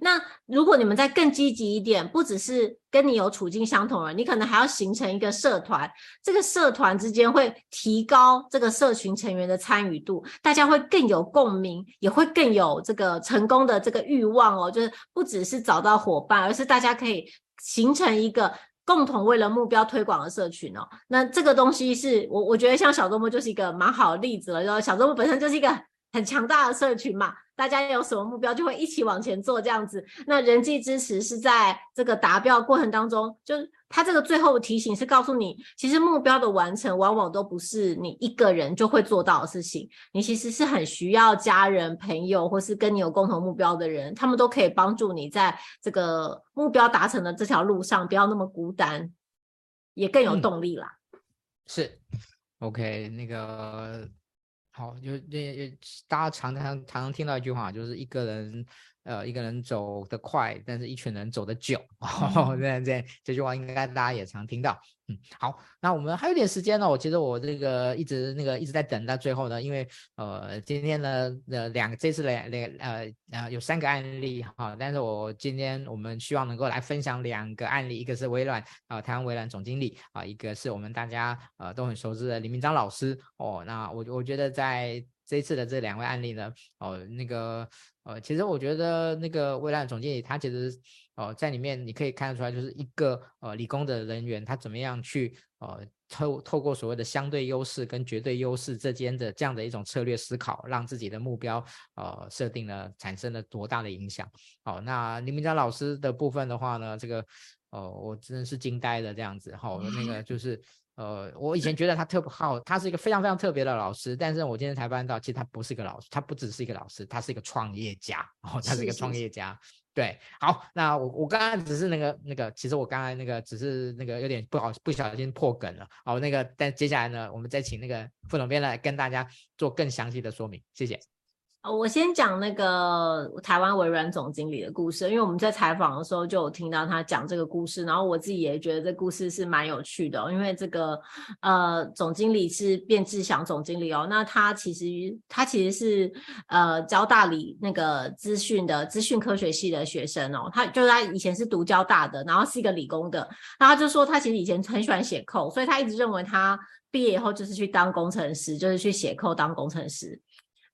那如果你们再更积极一点，不只是跟你有处境相同的人，你可能还要形成一个社团。这个社团之间会提高这个社群成员的参与度，大家会更有共鸣，也会更有这个成功的这个欲望哦。就是不只是找到伙伴，而是大家可以形成一个共同为了目标推广的社群哦。那这个东西是我我觉得像小周末就是一个蛮好的例子了。然后小周末本身就是一个很强大的社群嘛。大家有什么目标，就会一起往前做，这样子。那人际支持是在这个达标过程当中，就是他这个最后的提醒是告诉你，其实目标的完成往往都不是你一个人就会做到的事情，你其实是很需要家人、朋友，或是跟你有共同目标的人，他们都可以帮助你在这个目标达成的这条路上不要那么孤单，也更有动力啦。嗯、是，OK，那个。好，就那大家常常常常听到一句话，就是一个人呃，一个人走得快，但是一群人走得久。哦，这样这样，这句话应该大家也常听到。嗯，好，那我们还有点时间呢。我其实我这个一直那个一直在等到最后呢，因为呃，今天呢，呃，两个这次两两呃呃有三个案例哈，但是我今天我们希望能够来分享两个案例，一个是微软啊、呃，台湾微软总经理啊、一个是我们大家呃都很熟知的李明章老师哦。那我我觉得在这次的这两位案例呢，哦，那个呃，其实我觉得那个微软总经理他其实。哦，在里面你可以看得出来，就是一个呃理工的人员，他怎么样去呃透透过所谓的相对优势跟绝对优势之间的这样的一种策略思考，让自己的目标呃设定了产生了多大的影响。好、哦，那林明章老师的部分的话呢，这个呃我真的是惊呆了这样子。哈、哦，那个就 是呃我以前觉得他特好，他是一个非常非常特别的老师，但是我今天才发现到，其实他不是一个老师，他不只是一个老师，他是一个创业家。哦，他是一个创业家。对，好，那我我刚刚只是那个那个，其实我刚才那个只是那个有点不好，不小心破梗了。好，那个，但接下来呢，我们再请那个副总编来跟大家做更详细的说明，谢谢。我先讲那个台湾微软总经理的故事，因为我们在采访的时候就有听到他讲这个故事，然后我自己也觉得这故事是蛮有趣的，因为这个呃总经理是卞志祥总经理哦，那他其实他其实是呃交大理那个资讯的资讯科学系的学生哦，他就是他以前是读交大的，然后是一个理工的，然后他就说他其实以前很喜欢写扣所以他一直认为他毕业以后就是去当工程师，就是去写扣当工程师。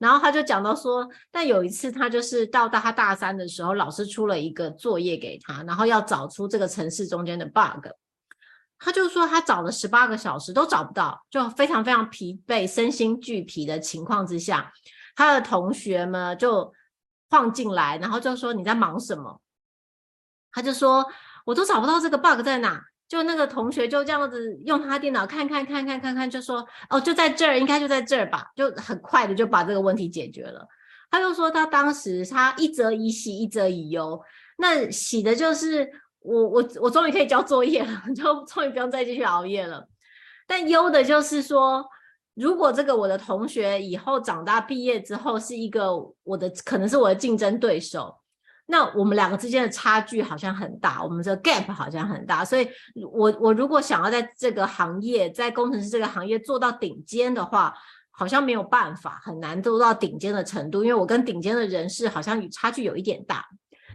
然后他就讲到说，但有一次他就是到大他大三的时候，老师出了一个作业给他，然后要找出这个程式中间的 bug。他就说他找了十八个小时都找不到，就非常非常疲惫、身心俱疲的情况之下，他的同学们就晃进来，然后就说你在忙什么？他就说我都找不到这个 bug 在哪。就那个同学就这样子用他电脑看看看看看看，就说哦，就在这儿，应该就在这儿吧，就很快的就把这个问题解决了。他就说他当时他一则以喜，一则以忧。那喜的就是我我我终于可以交作业了，就终于不用再继续熬夜了。但忧的就是说，如果这个我的同学以后长大毕业之后是一个我的，可能是我的竞争对手。那我们两个之间的差距好像很大，我们这 gap 好像很大，所以我我如果想要在这个行业，在工程师这个行业做到顶尖的话，好像没有办法，很难做到顶尖的程度，因为我跟顶尖的人士好像差距有一点大。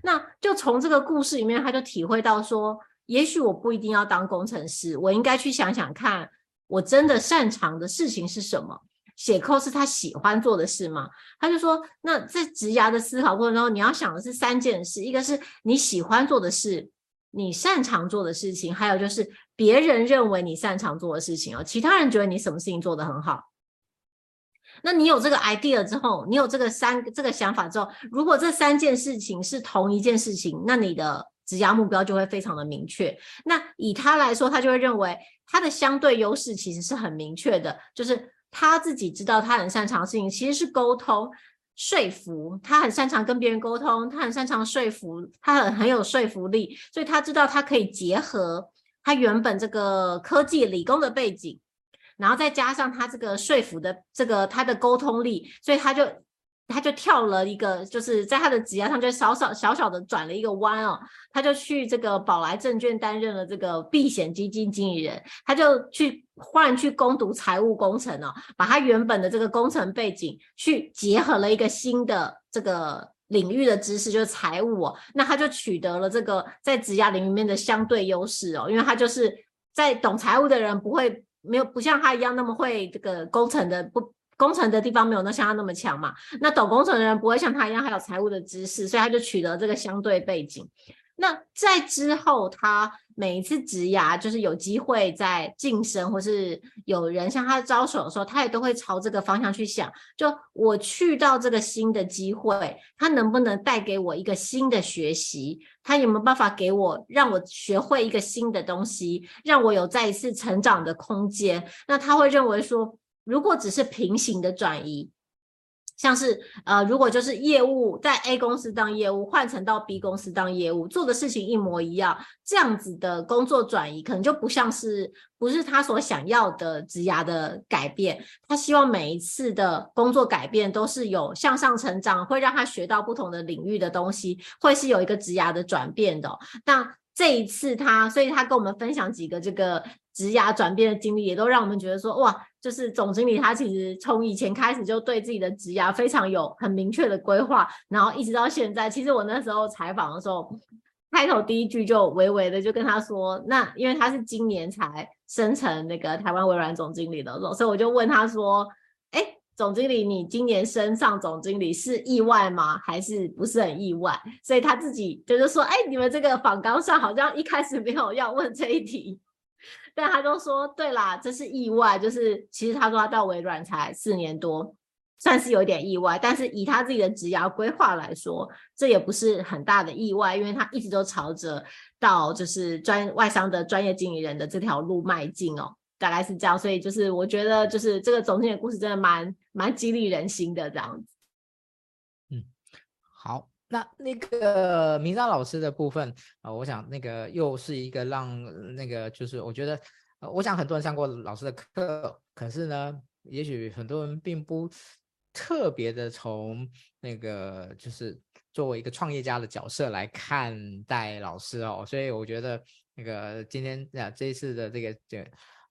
那就从这个故事里面，他就体会到说，也许我不一定要当工程师，我应该去想想看，我真的擅长的事情是什么。写 code 是他喜欢做的事吗？他就说，那在职涯的思考过程中，你要想的是三件事：一个是你喜欢做的事，你擅长做的事情，还有就是别人认为你擅长做的事情哦。其他人觉得你什么事情做得很好，那你有这个 idea 之后，你有这个三这个想法之后，如果这三件事情是同一件事情，那你的职涯目标就会非常的明确。那以他来说，他就会认为他的相对优势其实是很明确的，就是。他自己知道他很擅长事情其实是沟通、说服。他很擅长跟别人沟通，他很擅长说服，他很很有说服力，所以他知道他可以结合他原本这个科技理工的背景，然后再加上他这个说服的这个他的沟通力，所以他就。他就跳了一个，就是在他的职业上就小小小小的转了一个弯哦，他就去这个宝来证券担任了这个避险基金经理人，他就去换去攻读财务工程哦，把他原本的这个工程背景去结合了一个新的这个领域的知识，就是财务哦，那他就取得了这个在职涯里面的相对优势哦，因为他就是在懂财务的人不会没有不像他一样那么会这个工程的不。工程的地方没有那像他那么强嘛，那懂工程的人不会像他一样还有财务的知识，所以他就取得这个相对背景。那在之后，他每一次职涯就是有机会在晋升，或是有人向他招手的时候，他也都会朝这个方向去想：就我去到这个新的机会，他能不能带给我一个新的学习？他有没有办法给我让我学会一个新的东西，让我有再一次成长的空间？那他会认为说。如果只是平行的转移，像是呃，如果就是业务在 A 公司当业务，换成到 B 公司当业务，做的事情一模一样，这样子的工作转移，可能就不像是不是他所想要的职涯的改变。他希望每一次的工作改变都是有向上成长，会让他学到不同的领域的东西，会是有一个职涯的转变的。那这一次他，所以他跟我们分享几个这个职涯转变的经历，也都让我们觉得说，哇。就是总经理，他其实从以前开始就对自己的职涯非常有很明确的规划，然后一直到现在。其实我那时候采访的时候，开头第一句就微微的就跟他说，那因为他是今年才升成那个台湾微软总经理的，所以我就问他说，哎，总经理，你今年升上总经理是意外吗？还是不是很意外？所以他自己就是说，哎，你们这个访纲上好像一开始没有要问这一题。但他都说对啦，这是意外。就是其实他说他到微软才四年多，算是有点意外。但是以他自己的职涯规划来说，这也不是很大的意外，因为他一直都朝着到就是专外商的专业经理人的这条路迈进哦，大概是这样。所以就是我觉得就是这个总经理的故事真的蛮蛮激励人心的这样子。嗯，好。那那个明章老师的部分啊、我想那个又是一个让那个就是我觉得，我想很多人上过老师的课，可是呢，也许很多人并不特别的从那个就是作为一个创业家的角色来看待老师哦，所以我觉得那个今天啊这一次的这个这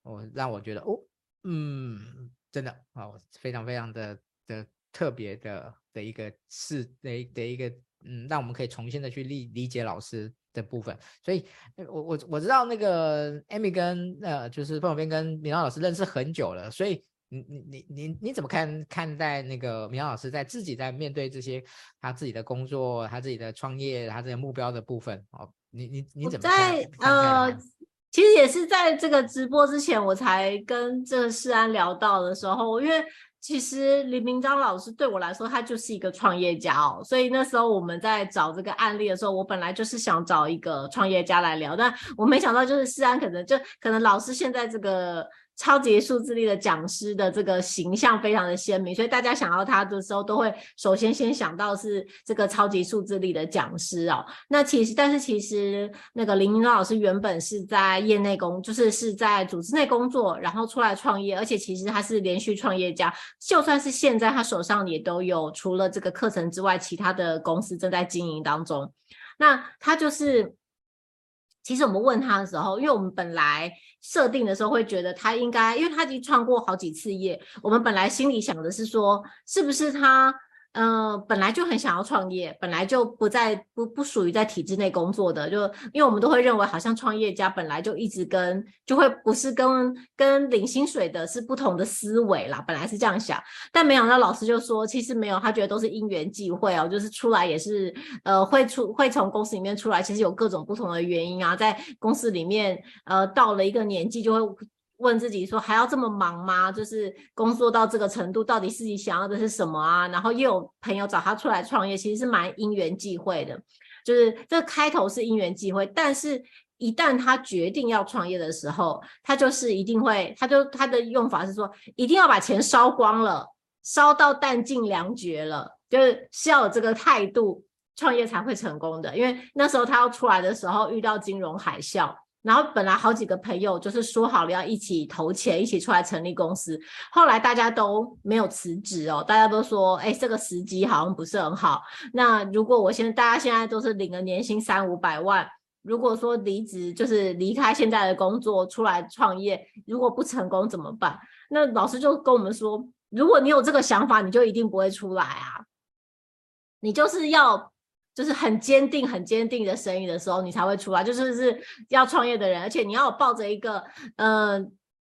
我让我觉得哦，嗯，真的哦，非常非常的的特别的的一个事的的一个。嗯，让我们可以重新的去理理解老师的部分。所以，我我我知道那个 Amy 跟呃，就是范小编跟明章老师认识很久了。所以，你你你你你怎么看看待那个明章老师在自己在面对这些他自己的工作、他自己的创业、他这些目标的部分？哦，你你你怎么看？在呃，其实也是在这个直播之前，我才跟这个世安聊到的时候，因为。其实李明章老师对我来说，他就是一个创业家哦，所以那时候我们在找这个案例的时候，我本来就是想找一个创业家来聊，但我没想到就是世安可能就可能老师现在这个。超级数字力的讲师的这个形象非常的鲜明，所以大家想到他的时候，都会首先先想到是这个超级数字力的讲师哦。那其实，但是其实那个林明章老师原本是在业内工，就是是在组织内工作，然后出来创业，而且其实他是连续创业家。就算是现在他手上也都有除了这个课程之外，其他的公司正在经营当中。那他就是。其实我们问他的时候，因为我们本来设定的时候会觉得他应该，因为他已经创过好几次业，我们本来心里想的是说，是不是他？嗯、本来就很想要创业，本来就不在不不属于在体制内工作的，就因为我们都会认为，好像创业家本来就一直跟就会不是跟跟领薪水的是不同的思维啦，本来是这样想，但没想到老师就说，其实没有，他觉得都是因缘际会哦，就是出来也是呃会出会从公司里面出来，其实有各种不同的原因啊，在公司里面呃到了一个年纪就会。问自己说还要这么忙吗？就是工作到这个程度，到底自己想要的是什么啊？然后又有朋友找他出来创业，其实是蛮因缘际会的。就是这个开头是因缘际会，但是一旦他决定要创业的时候，他就是一定会，他就他的用法是说，一定要把钱烧光了，烧到弹尽粮绝了，就是是要有这个态度，创业才会成功的。因为那时候他要出来的时候，遇到金融海啸。然后本来好几个朋友就是说好了要一起投钱，一起出来成立公司。后来大家都没有辞职哦，大家都说，哎，这个时机好像不是很好。那如果我现在大家现在都是领个年薪三五百万，如果说离职就是离开现在的工作出来创业，如果不成功怎么办？那老师就跟我们说，如果你有这个想法，你就一定不会出来啊，你就是要。就是很坚定、很坚定的声音的时候，你才会出来。就是是要创业的人，而且你要抱着一个呃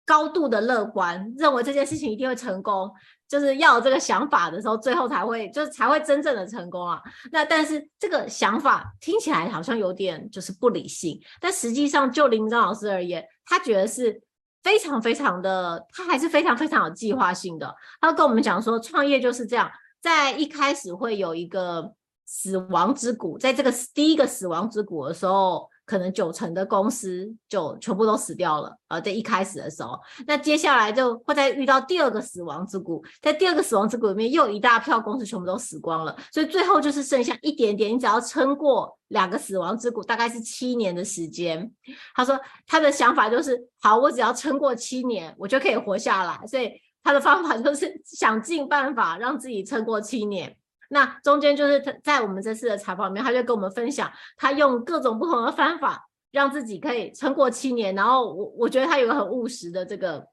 高度的乐观，认为这件事情一定会成功。就是要有这个想法的时候，最后才会就是才会真正的成功啊。那但是这个想法听起来好像有点就是不理性，但实际上就林章老师而言，他觉得是非常非常的，他还是非常非常有计划性的。他跟我们讲说，创业就是这样，在一开始会有一个。死亡之谷，在这个第一个死亡之谷的时候，可能九成的公司就全部都死掉了，呃，在一开始的时候，那接下来就会再遇到第二个死亡之谷，在第二个死亡之谷里面又一大票公司全部都死光了，所以最后就是剩下一点点，你只要撑过两个死亡之谷，大概是七年的时间。他说他的想法就是，好，我只要撑过七年，我就可以活下来，所以他的方法就是想尽办法让自己撑过七年。那中间就是他在我们这次的采访里面，他就跟我们分享，他用各种不同的方法让自己可以撑过七年。然后我我觉得他有个很务实的这个，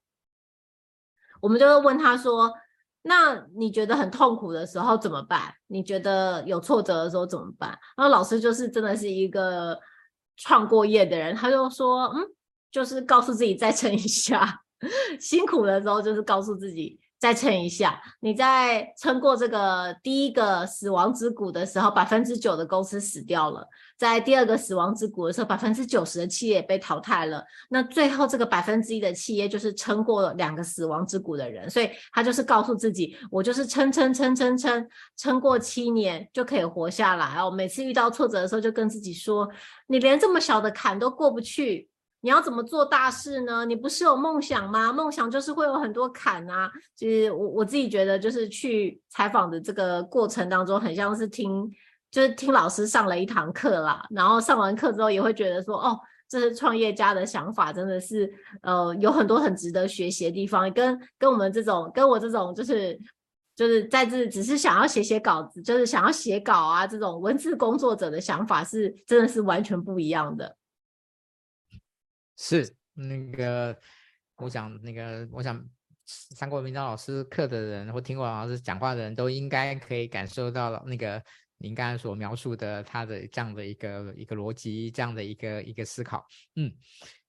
我们就会问他说：“那你觉得很痛苦的时候怎么办？你觉得有挫折的时候怎么办？”然后老师就是真的是一个创过业的人，他就说：“嗯，就是告诉自己再撑一下，辛苦的时候就是告诉自己。”再撑一下，你在撑过这个第一个死亡之谷的时候，百分之九的公司死掉了；在第二个死亡之谷的时候，百分之九十的企业被淘汰了。那最后这个百分之一的企业就是撑过两个死亡之谷的人，所以他就是告诉自己，我就是撑撑撑撑撑，撑过七年就可以活下来哦。每次遇到挫折的时候，就跟自己说，你连这么小的坎都过不去。你要怎么做大事呢？你不是有梦想吗？梦想就是会有很多坎啊。就是我我自己觉得，就是去采访的这个过程当中，很像是听，就是听老师上了一堂课啦。然后上完课之后，也会觉得说，哦，这是创业家的想法，真的是呃有很多很值得学习的地方。跟跟我们这种，跟我这种，就是就是在这只是想要写写稿子，就是想要写稿啊这种文字工作者的想法，是真的是完全不一样的。是那个，我想那个，我想上过明章老师课的人，或听过老师讲话的人都应该可以感受到那个您刚才所描述的他的这样的一个一个逻辑，这样的一个一个思考。嗯，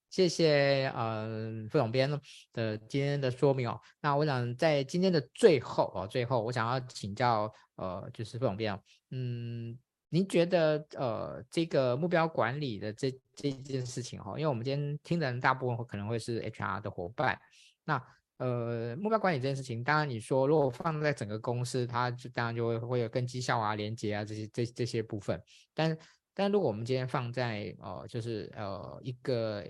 谢谢呃副总编的今天的说明哦。那我想在今天的最后哦，最后我想要请教呃，就是副总编，嗯。您觉得呃，这个目标管理的这这件事情哈，因为我们今天听的人大部分可能会是 HR 的伙伴，那呃，目标管理这件事情，当然你说如果放在整个公司，它就当然就会会有跟绩效啊、连接啊这些这这些部分，但但如果我们今天放在呃，就是呃一个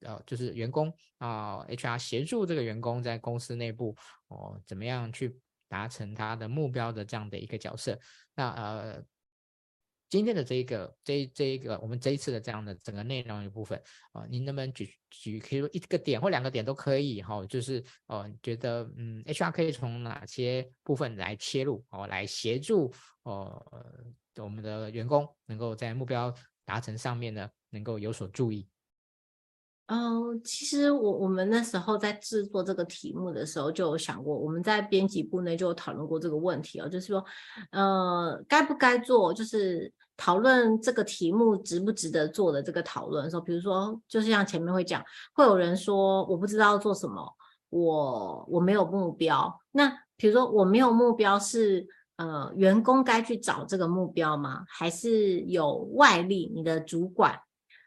呃呃就是员工啊、HR 协助这个员工在公司内部哦、怎么样去达成他的目标的这样的一个角色，那呃。今天的这一个这这一个我们这一次的这样的整个内容的部分啊，您能不能举举可以说一个点或两个点都可以哈，就是呃觉得嗯 HR 可以从哪些部分来切入哦，来协助呃我们的员工能够在目标达成上面呢能够有所注意。嗯、其实我我们那时候在制作这个题目的时候就有想过，我们在编辑部内就有讨论过这个问题哦，就是说呃该不该做就是。讨论这个题目值不值得做的这个讨论的时候，比如说，就是像前面会讲，会有人说我不知道做什么，我我没有目标。那比如说我没有目标是呃员工该去找这个目标吗？还是有外力，你的主管、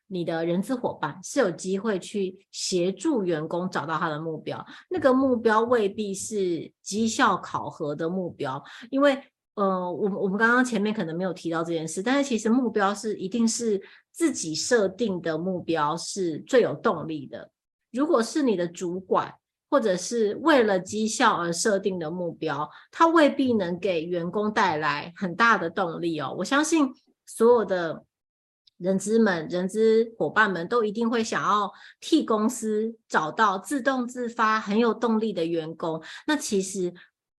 你的人资伙伴是有机会去协助员工找到他的目标？那个目标未必是绩效考核的目标，因为。呃，我们我们刚刚前面可能没有提到这件事，但是其实目标是一定是自己设定的目标是最有动力的。如果是你的主管或者是为了绩效而设定的目标，它未必能给员工带来很大的动力哦。我相信所有的人资们、人资伙伴们都一定会想要替公司找到自动自发、很有动力的员工。那其实。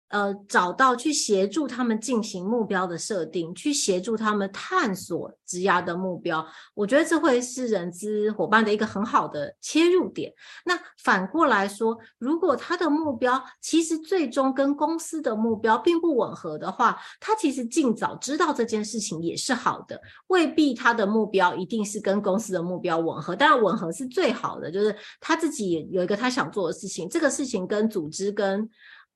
呃，找到去协助他们进行目标的设定，去协助他们探索职涯的目标，我觉得这会是人资伙伴的一个很好的切入点。那反过来说，如果他的目标其实最终跟公司的目标并不吻合的话，他其实尽早知道这件事情也是好的，未必他的目标一定是跟公司的目标吻合，当然吻合是最好的，就是他自己有一个他想做的事情，这个事情跟组织跟。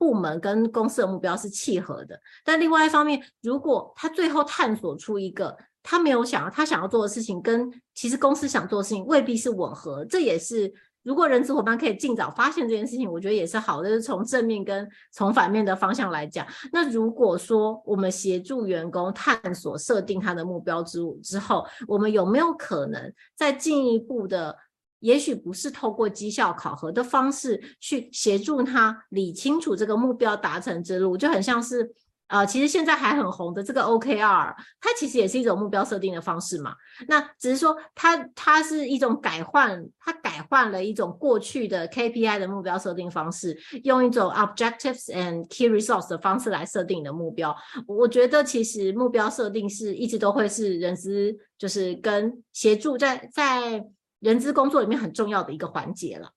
部门跟公司的目标是契合的，但另外一方面，如果他最后探索出一个他没有想要他想要做的事情，跟其实公司想做的事情未必是吻合，这也是如果人资伙伴可以尽早发现这件事情，我觉得也是好的，就是从正面跟从反面的方向来讲。那如果说我们协助员工探索设定他的目标之之后，我们有没有可能再进一步的，也许不是透过绩效考核的方式去协助他理清楚这个目标达成之路，就很像是。呃，其实现在还很红的这个 OKR，它其实也是一种目标设定的方式嘛。那只是说它它是一种改换，它改换了一种过去的 KPI 的目标设定方式，用一种 Objectives and Key Results 的方式来设定你的目标。我觉得其实目标设定是一直都会是人资就是跟协助在在人资工作里面很重要的一个环节了。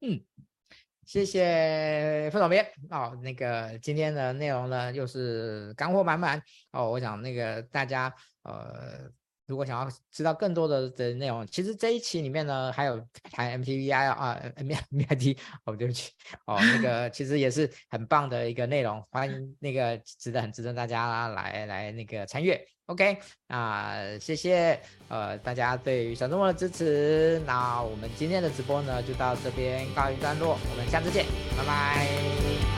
嗯。谢谢副总编哦，那个今天的内容呢又是干货满满哦，我想那个大家呃，如果想要知道更多的的内容，其实这一期里面呢还有谈 MTVI 啊，MIT 哦，对不起哦，那个其实也是很棒的一个内容，欢迎那个值得很值得大家来来那个参与。OK，那谢谢呃大家对于小周末的支持。那我们今天的直播呢就到这边告一段落，我们下次见，拜拜。